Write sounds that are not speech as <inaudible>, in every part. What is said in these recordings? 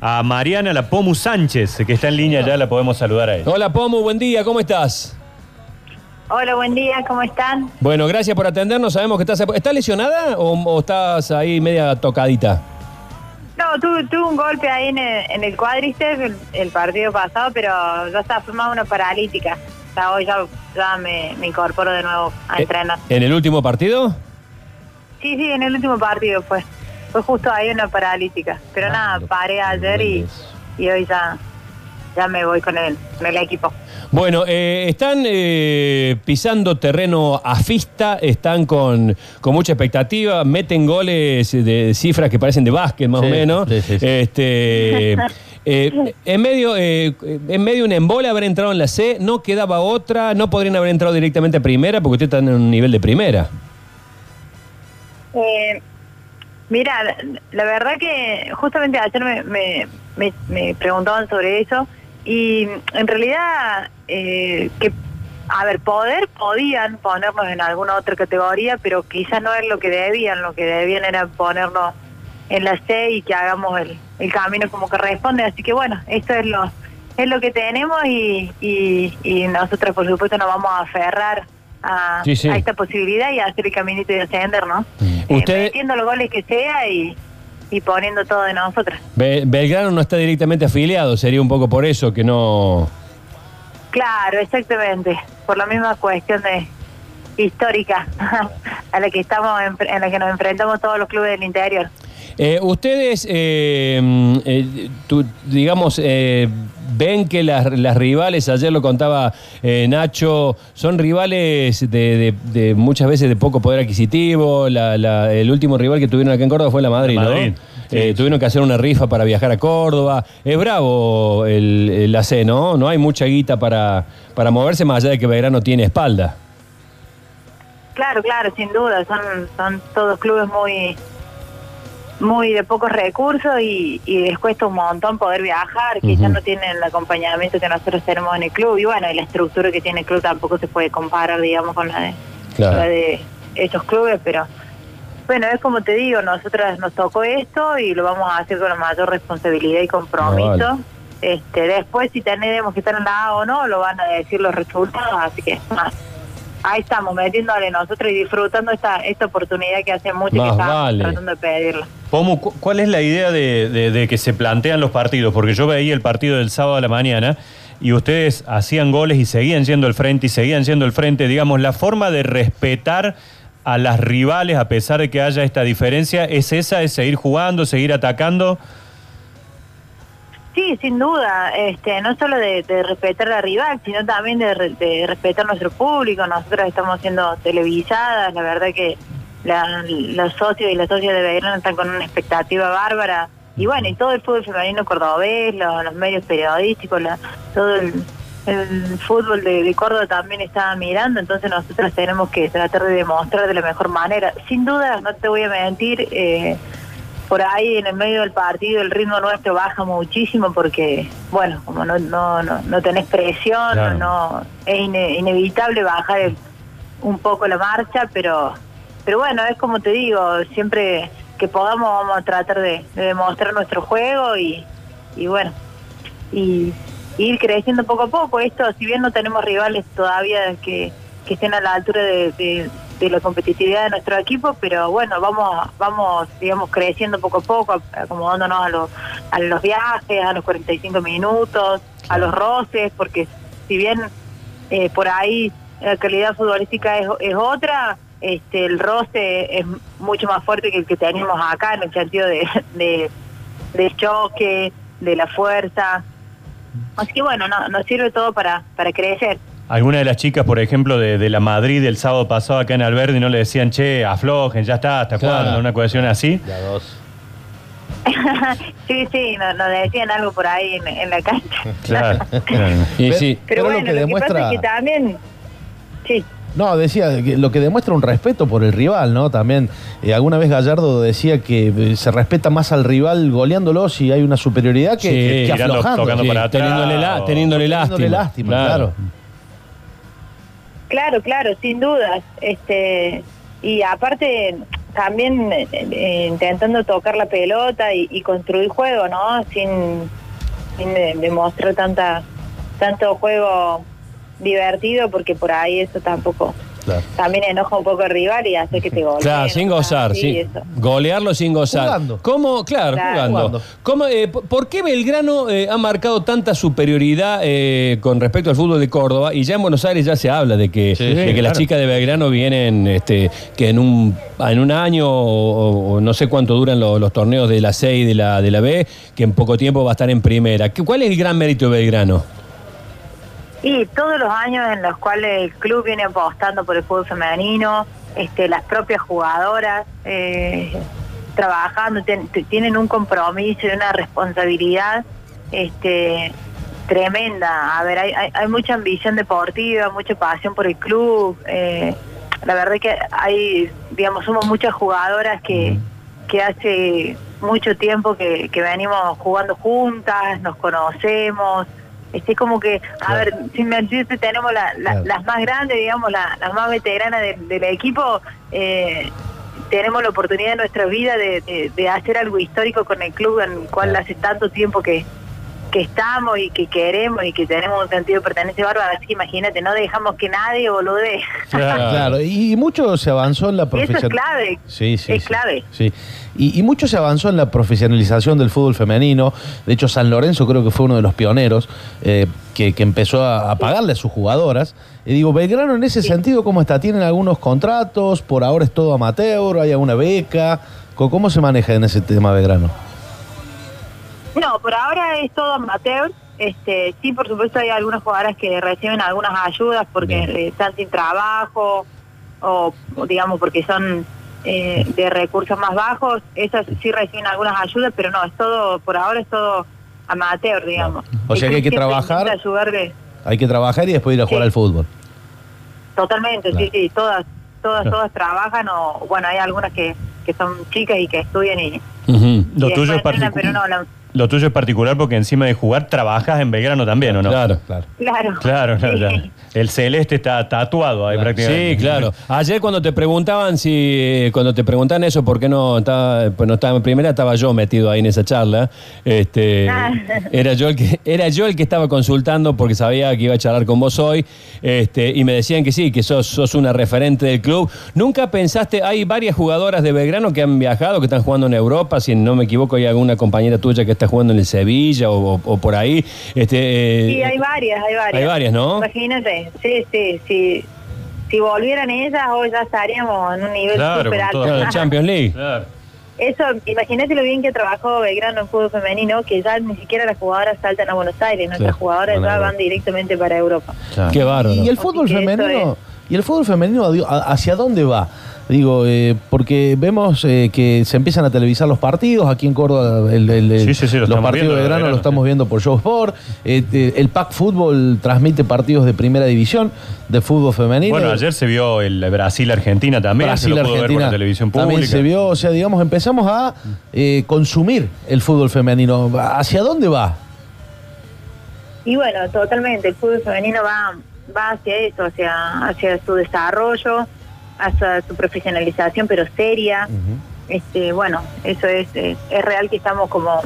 a Mariana La Pomu Sánchez, que está en línea, ya la podemos saludar a ella. Hola Pomu, buen día, ¿cómo estás? Hola, buen día, ¿cómo están? Bueno, gracias por atendernos, sabemos que estás... ¿Estás lesionada o, o estás ahí media tocadita? No, tuve, tuve un golpe ahí en el, en el cuádriceps el, el partido pasado, pero ya está formada una paralítica. O sea, hoy ya, ya me, me incorporo de nuevo a Eh, entrenar. ¿En el último partido? Sí, sí, en el último partido fue. Fue justo ahí una paralítica. Pero Ah, nada, paré ayer y, y hoy ya, ya me voy con el, con el equipo. Bueno, eh, están eh, pisando terreno afista, están con, con mucha expectativa, meten goles de cifras que parecen de básquet más Sí, o menos. sí, sí, sí. Este, <laughs> eh, en medio, eh, en medio un embole haber entrado en la C, no quedaba otra, no podrían haber entrado directamente a primera porque ustedes están en un nivel de primera. Mira, la, verdad que justamente ayer me, me, preguntaban sobre eso y en realidad eh, que, a ver, poder podían ponernos en alguna otra categoría, pero quizás no es lo que debían, lo que debían era ponernos en la C y que hagamos el, el camino como que responde, así que bueno, esto es lo es lo que tenemos y, y, y nosotros por supuesto nos vamos a aferrar a, Sí, sí. a esta posibilidad y a hacer el caminito de ascender, ¿no? Eh, Usted- metiendo los goles que sea y, y poniendo todo de nosotras. Be- Belgrano no está directamente afiliado, sería un poco por eso que no... Claro, exactamente. Por la misma cuestión de histórica <laughs> a la que estamos en, en la que nos enfrentamos todos los clubes del interior. Eh, ustedes, eh, mm, eh, tú, digamos, eh, ven que las, las rivales, ayer lo contaba eh, Nacho, son rivales de, de- de muchas veces de poco poder adquisitivo. La- la- el último rival que tuvieron acá en Córdoba fue la Madrid, La ¿no? Sí. Eh, tuvieron que hacer una rifa para viajar a Córdoba. Es bravo el, el AC, ¿no? No hay mucha guita para, para moverse más allá de que Belgrano tiene espalda. Claro, claro, sin duda. Son, son todos clubes muy muy de pocos recursos y, y les cuesta un montón poder viajar, quizás Ujú. no tienen el acompañamiento que nosotros tenemos en el club y bueno, y la estructura que tiene el club tampoco se puede comparar, digamos, con la de, Claro. la de esos clubes, pero bueno, es como te digo, nosotras nos tocó esto y lo vamos a hacer con la mayor responsabilidad y compromiso. Vale. Este, después si tenemos que estar en la A o no, lo van a decir los resultados, así que más. Ahí estamos, metiéndole nosotros y disfrutando esta esta oportunidad que hace mucho Más que estamos vale. tratando de pedirla. Pomu, cu- ¿cuál es la idea de, de- de que se plantean los partidos? Porque yo veía el partido del sábado a la mañana y ustedes hacían goles y seguían siendo el frente y seguían siendo el frente. Digamos, la forma de respetar a las rivales a pesar de que haya esta diferencia es esa, es seguir jugando, seguir atacando. Sí, sin duda, este, no solo de, de respetar a rival, sino también de, de respetar nuestro público. Nosotros estamos siendo televisadas, la verdad que los socios y las socias de Belgrano están con una expectativa bárbara. Y bueno, y todo el fútbol femenino cordobés, los, medios periodísticos, todo el, fútbol de, Córdoba también está mirando, entonces nosotros tenemos que tratar de demostrar de la mejor manera. Sin duda, no te voy a mentir, eh, por ahí en el medio del partido el ritmo nuestro baja muchísimo porque, bueno, como no no no, no tenés presión, Claro. no es ine- inevitable bajar el- un poco la marcha, pero pero bueno, es como te digo, siempre que podamos vamos a tratar de, de demostrar nuestro juego y, y bueno, y ir creciendo poco a poco. Esto, si bien no tenemos rivales todavía que, que estén a la altura de, de- de la competitividad de nuestro equipo, pero bueno, vamos, vamos, digamos, creciendo poco a poco, acomodándonos a los, a los viajes, a los 45 minutos, a los roces, porque si bien eh, por ahí la calidad futbolística es, es otra, este, el roce es mucho más fuerte que el que tenemos acá en el sentido de, de, de choque, de la fuerza. Así que bueno, no, nos sirve todo para, para crecer. Algunas de las chicas, por ejemplo, de, de la Madrid del sábado pasado acá en Alberdi, no le decían, che, aflojen, ya está, ¿hasta Claro. cuándo? Una cuestión así. Ya dos. <laughs> sí, sí, nos, nos decían algo por ahí en, en la cancha. Claro, <laughs> claro. Y Pero- sí. Pero, Pero lo bueno, que lo que, demuestra- pasa es que también... Sí. No, decía que lo que demuestra un respeto por el rival, ¿no? También eh, alguna vez Gallardo decía que eh, se respeta más al rival goleándolo si hay una superioridad que, Sí, que- aflojando. tocando Sí, para atrás. teniéndole, la- o- teniéndole lástima. Teniéndole lástima, claro. Claro, claro, sin dudas. Este, y aparte, también eh, intentando tocar la pelota y, construir juego, ¿no? Sin, sin de- demostrar tanto juego divertido, porque por ahí eso tampoco Claro. también enoja un poco al rival y hace que te <laughs> goleen. Claro, sin gozar, sí. Golearlo sin gozar. Jugando. ¿Cómo? Claro, Claro. jugando. Jugando. ¿Cómo, eh, ¿Por qué Belgrano eh, ha marcado tanta superioridad eh, con respecto al fútbol de Córdoba? Y ya en Buenos Aires ya se habla de que, Sí, de sí, que las chicas de Belgrano vienen, este, que en un, en un año o, o no sé cuánto duran lo- los torneos de la C y de la, de la B, que en poco tiempo va a estar en primera. ¿Qué- ¿Cuál es el gran mérito de Belgrano? Y todos los años en los cuales el club viene apostando por el fútbol femenino, este, las propias jugadoras eh, trabajando, ten- tienen un compromiso y una responsabilidad este, tremenda. A ver, hay, hay, hay mucha ambición deportiva, mucha pasión por el club. eh, la verdad es que hay, digamos, somos muchas jugadoras que, que hace mucho tiempo que, que venimos jugando juntas, nos conocemos. Este, como que, a Claro. ver, sin mentirte, tenemos la- la- Claro. las más grandes, digamos, la- las más veteranas de- del equipo. eh, tenemos la oportunidad en nuestra vida de, de- de hacer algo histórico con el club en el cual Claro. hace tanto tiempo que, que estamos y que queremos y que tenemos un sentido de pertenencia bárbaro. Así que imagínate, no dejamos que nadie bolude. Claro, <laughs> y mucho se avanzó en la eso es clave. Sí, sí. es sí, clave. Sí. Y, y mucho se avanzó en la profesionalización del fútbol femenino. De hecho, San Lorenzo creo que fue uno de los pioneros eh, que, que empezó a, a pagarle a sus jugadoras. Y digo, Belgrano en ese sentido, ¿cómo está? ¿Tienen algunos contratos? ¿Por ahora es todo amateur? ¿Hay alguna beca? ¿Cómo, cómo se maneja en ese tema Belgrano? No, por ahora es todo amateur. Este, sí, por supuesto hay algunas jugadoras que reciben algunas ayudas porque Bien. eh, están sin trabajo o, o digamos porque son eh, de recursos más bajos. Esas sí reciben algunas ayudas, pero no, es todo, por ahora es todo amateur, digamos. O sea que hay que trabajar. ayudarle- Hay que trabajar y después ir a jugar Sí. al fútbol. Totalmente, Claro. sí, sí, todas, todas, Claro. todas trabajan o, bueno, hay algunas que, que son chicas y que estudian y. Lo y tuyo, es pero no, la- lo tuyo es particular porque encima de jugar trabajas en Belgrano también, ¿o no? Claro. Claro. claro. Claro, claro, Sí. claro. El celeste está tatuado ahí Claro. prácticamente. Sí, claro. Ayer cuando te preguntaban si, eh, cuando te preguntan eso, ¿por qué no estaba, pues no estaba en primera? Estaba yo metido ahí en esa charla. Este, Ah. era yo el que, era yo el que estaba consultando porque sabía que iba a charlar con vos hoy. Este, y me decían que sí, que sos, sos una referente del club. Nunca pensaste, hay varias jugadoras de Belgrano que han viajado, que están jugando en Europa. Si no me equivoco, hay alguna compañera tuya que está jugando en el Sevilla o, o- o por ahí. Este, Sí, eh, hay varias, hay varias. Hay varias, ¿no? Imagínate, sí, sí, sí. Si volvieran ellas, hoy ya estaríamos en un nivel Claro, con alto. todo. Claro, la <laughs> Champions League. Claro. Eso, imagínate lo bien que trabajó Belgrano en fútbol femenino, que ya ni siquiera las jugadoras saltan a Buenos Aires, nuestras Sí, jugadoras ya van directamente para Europa. Qué bárbaro. ¿Y el fútbol femenino? es. ¿Y el fútbol femenino hacia dónde va? Digo, eh, porque vemos eh, que se empiezan a televisar los partidos, aquí en Córdoba el, el- el- Sí, sí, sí, lo los partidos viendo, de verano verano, lo estamos viendo por Show Sport, eh, eh, el PAC Fútbol transmite partidos de primera división de fútbol femenino. Bueno, ayer se vio el Brasil-Argentina también. se Brasil, lo pudo ver por Argentina la televisión también se vio, o sea, digamos, empezamos a eh, consumir el fútbol femenino. ¿Hacia dónde va? Y bueno, totalmente, el fútbol femenino va, va hacia eso, hacia, hacia su desarrollo, hacia su profesionalización, pero seria. este Bueno, eso es, es, es real que estamos como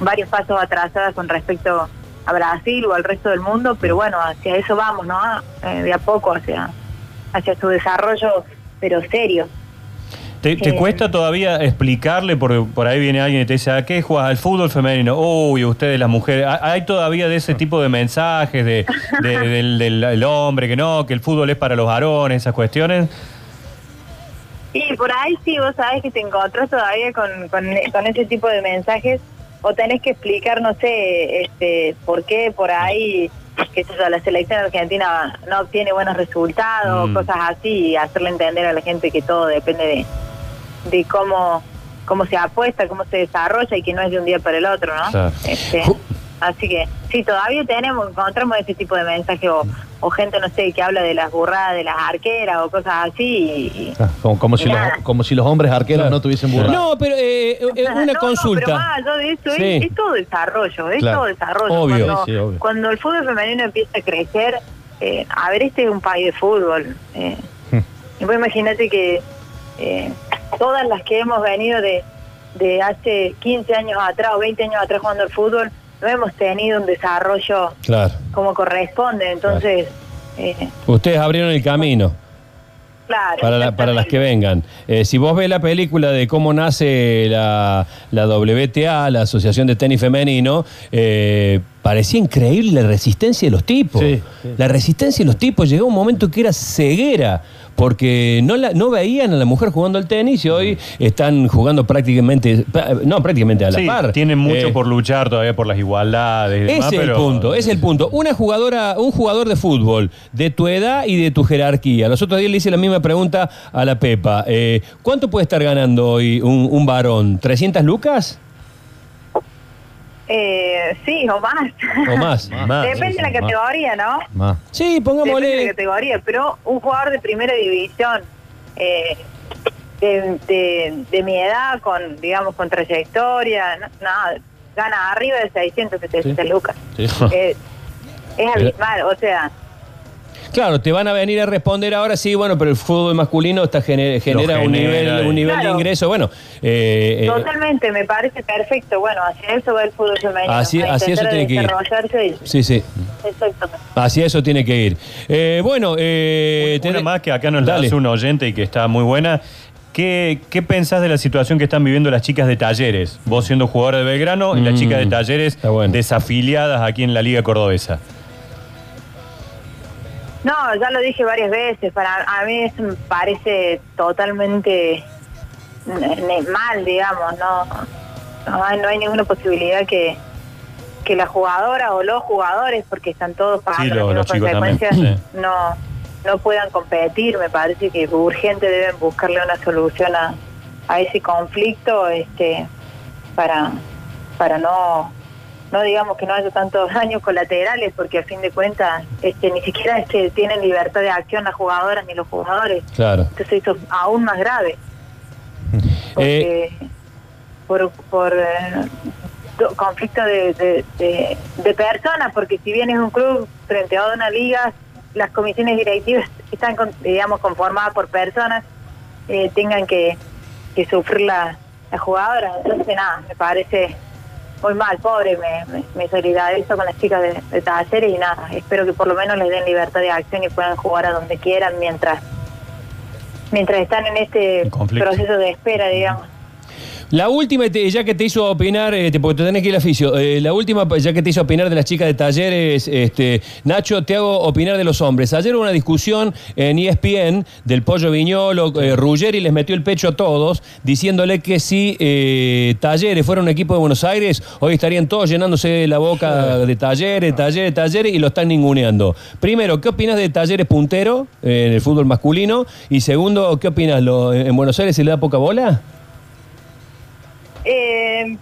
varios pasos atrasadas con respecto a Brasil o al resto del mundo, pero bueno, hacia eso vamos, ¿no? Eh, de a poco, hacia, hacia su desarrollo, pero serio. ¿Te, te Eh. cuesta todavía explicarle? Porque por ahí viene alguien y te dice, ¿a qué juegas? ¿Al fútbol femenino? Uy, ustedes las mujeres. ¿Hay hay todavía de ese tipo de mensajes de, de- del, del- del hombre que no, que el fútbol es para los varones, esas cuestiones? Por ahí sí, vos sabés que te encontrás todavía con, con, con ese tipo de mensajes o tenés que explicar, no sé, este, por qué por ahí, que la selección argentina no obtiene buenos resultados, Mm. cosas así, y hacerle entender a la gente que todo depende de, de cómo cómo se apuesta, cómo se desarrolla y que no es de un día para el otro, ¿no? Claro. Este, así que sí, todavía tenemos, encontramos ese tipo de mensajes o, o gente, no sé, que habla de las burradas de las arqueras o cosas así y- Ah, Como, como si, los, Nada. como si los hombres arqueros Claro. no tuviesen burrada. No, pero eh, eh, una no, consulta. pero más allá de eso, Sí. es, es todo desarrollo, es Claro. todo desarrollo. Obvio. Cuando, Sí, sí, obvio. cuando el fútbol femenino empieza a crecer, eh, a ver, este es un país de fútbol. Eh, Hmm. y vos imagínate que eh, todas las que hemos venido de, de hace 15 años atrás o 20 años atrás jugando al fútbol, no hemos tenido un desarrollo Claro. como corresponde. Entonces, eh, Ustedes abrieron el camino. claro. Para, la- para las que vengan. Eh, si vos ves la película de cómo nace la, la WTA, la Asociación de Tenis Femenino, eh, parecía increíble la resistencia de los tipos. Sí, sí. La resistencia de los tipos llegó a un momento que era ceguera, porque no, la, no veían a la mujer jugando al tenis y hoy están jugando prácticamente, no, prácticamente a la Sí, par. tienen mucho Eh, por luchar todavía por las igualdades. ese demás, es el punto, ese es el punto. Una jugadora, un jugador de fútbol de tu edad y de tu jerarquía. Los otros días le hice la misma pregunta a la Pepa. Eh, ¿Cuánto puede estar ganando hoy un, un varón? ¿300 lucas Eh, sí, o más. o más? <laughs> Más, Depende sí, de la sí, más. categoría, ¿no? Más. Sí, Depende de la pongámosle. categoría, pero un jugador de primera división eh, de, de- de mi edad, con digamos con trayectoria, no, no, gana arriba de 600, 700 lucas. Sí. <laughs> Eh, es abismal, o sea, Claro, te van a venir a responder ahora, sí, bueno, pero el fútbol masculino está gener- genera, un genera nivel, un nivel de ingreso. Bueno, eh, eh, totalmente, me parece perfecto. Bueno, hacia eso va el fútbol femenino. Así- eso tiene que ir. y- sí, sí. Exacto. Hacia eso tiene que ir. Eh, bueno, eh, Una más que acá nos la hace un oyente y que está muy buena. ¿Qué, ¿Qué pensás de la situación que están viviendo las chicas de talleres? Vos siendo jugadora de Belgrano y las Mm, chicas de talleres está bueno. desafiliadas aquí en la Liga Cordobesa. No, ya lo dije varias veces. Para a mí eso me parece totalmente mal, digamos. No, no, hay, no hay ninguna posibilidad que que la jugadora o los jugadores, porque están todos pagando lo- las consecuencias, sí. no no puedan competir. Me parece que urgente deben buscarle una solución a, a ese conflicto, este, para para no no digamos que no haya tantos <laughs> daños colaterales porque a fin de cuentas este ni siquiera es que tienen libertad de acción las jugadoras ni los jugadores. Claro. entonces eso es aún más grave. Porque por por eh, conflicto de, de, de- de personas porque si bien es un club frente a una liga las comisiones directivas están digamos conformadas por personas eh, tengan que, que sufrir la, la jugadora. Entonces nada me parece muy mal, pobre, me, me, me solidarizo con las chicas de, de talleres y nada, espero que por lo menos les den libertad de acción y puedan jugar a donde quieran mientras mientras están en este proceso de espera, digamos. La última, ya que te hizo opinar, este, porque te tenés que ir al oficio, eh, la última, ya que te hizo opinar de las chicas de talleres, este, Nacho, te hago opinar de los hombres. Ayer hubo una discusión en ESPN del Pollo Viñolo, eh, Ruggeri les metió el pecho a todos, diciéndole que si eh, Talleres fuera un equipo de Buenos Aires, hoy estarían todos llenándose la boca de Talleres, Talleres, Talleres, y lo están ninguneando. Primero, ¿qué opinas de Talleres puntero eh, en el fútbol masculino? Y segundo, ¿qué opinas? ¿Lo- ¿En Buenos Aires se le da poca bola? Eh,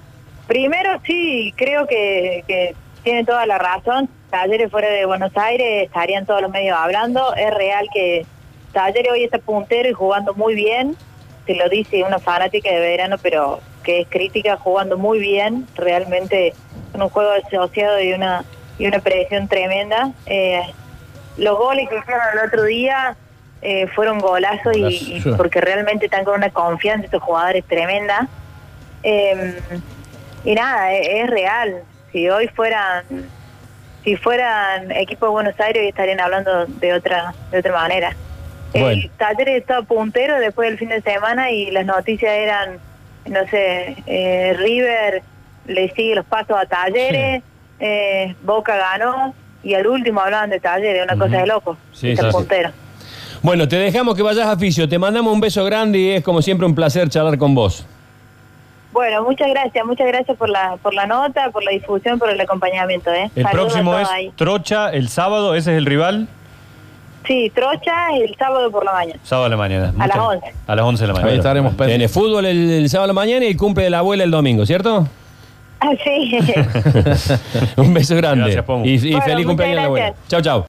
primero sí, creo que, que tiene toda la razón. Talleres fuera de Buenos Aires estarían todos los medios hablando. Es real que Talleres hoy está puntero y jugando muy bien. Se lo dice una fanática de verano, pero que es crítica, jugando muy bien. Realmente con un juego asociado y una y una presión tremenda. Eh, los goles que hicieron el otro día eh, fueron golazos y, y porque realmente están con una confianza estos jugadores tremenda. Eh, y nada, e- es, real. Si hoy fueran, si fueran equipos de Buenos Aires, hoy estarían hablando de otra, de otra manera. Bueno. El Talleres estaba puntero después del fin de semana y las noticias eran, no sé, eh, River le sigue los pasos a Talleres, eh, Boca ganó y al último hablaban de Talleres, una cosa de loco. Sí, está puntero. Bueno, te dejamos que vayas a oficio. Te mandamos un beso grande y es como siempre un placer charlar con vos. Bueno, muchas gracias, muchas gracias por la por la nota, por la difusión, por el acompañamiento. ¿eh? El Saludos próximo es ahí. Trocha el sábado, ese es el rival, Sí, Trocha el sábado por la mañana. sábado a la mañana. A las Muchas- 11. A las 11 de la mañana. Ahí estaremos Tiene fútbol el, el sábado a la mañana y el cumple de la abuela el domingo, ¿cierto? Ah, sí. <laughs> <laughs> un beso grande. Gracias. Y, y Bueno, feliz cumpleaños a la abuela. Chao, chao.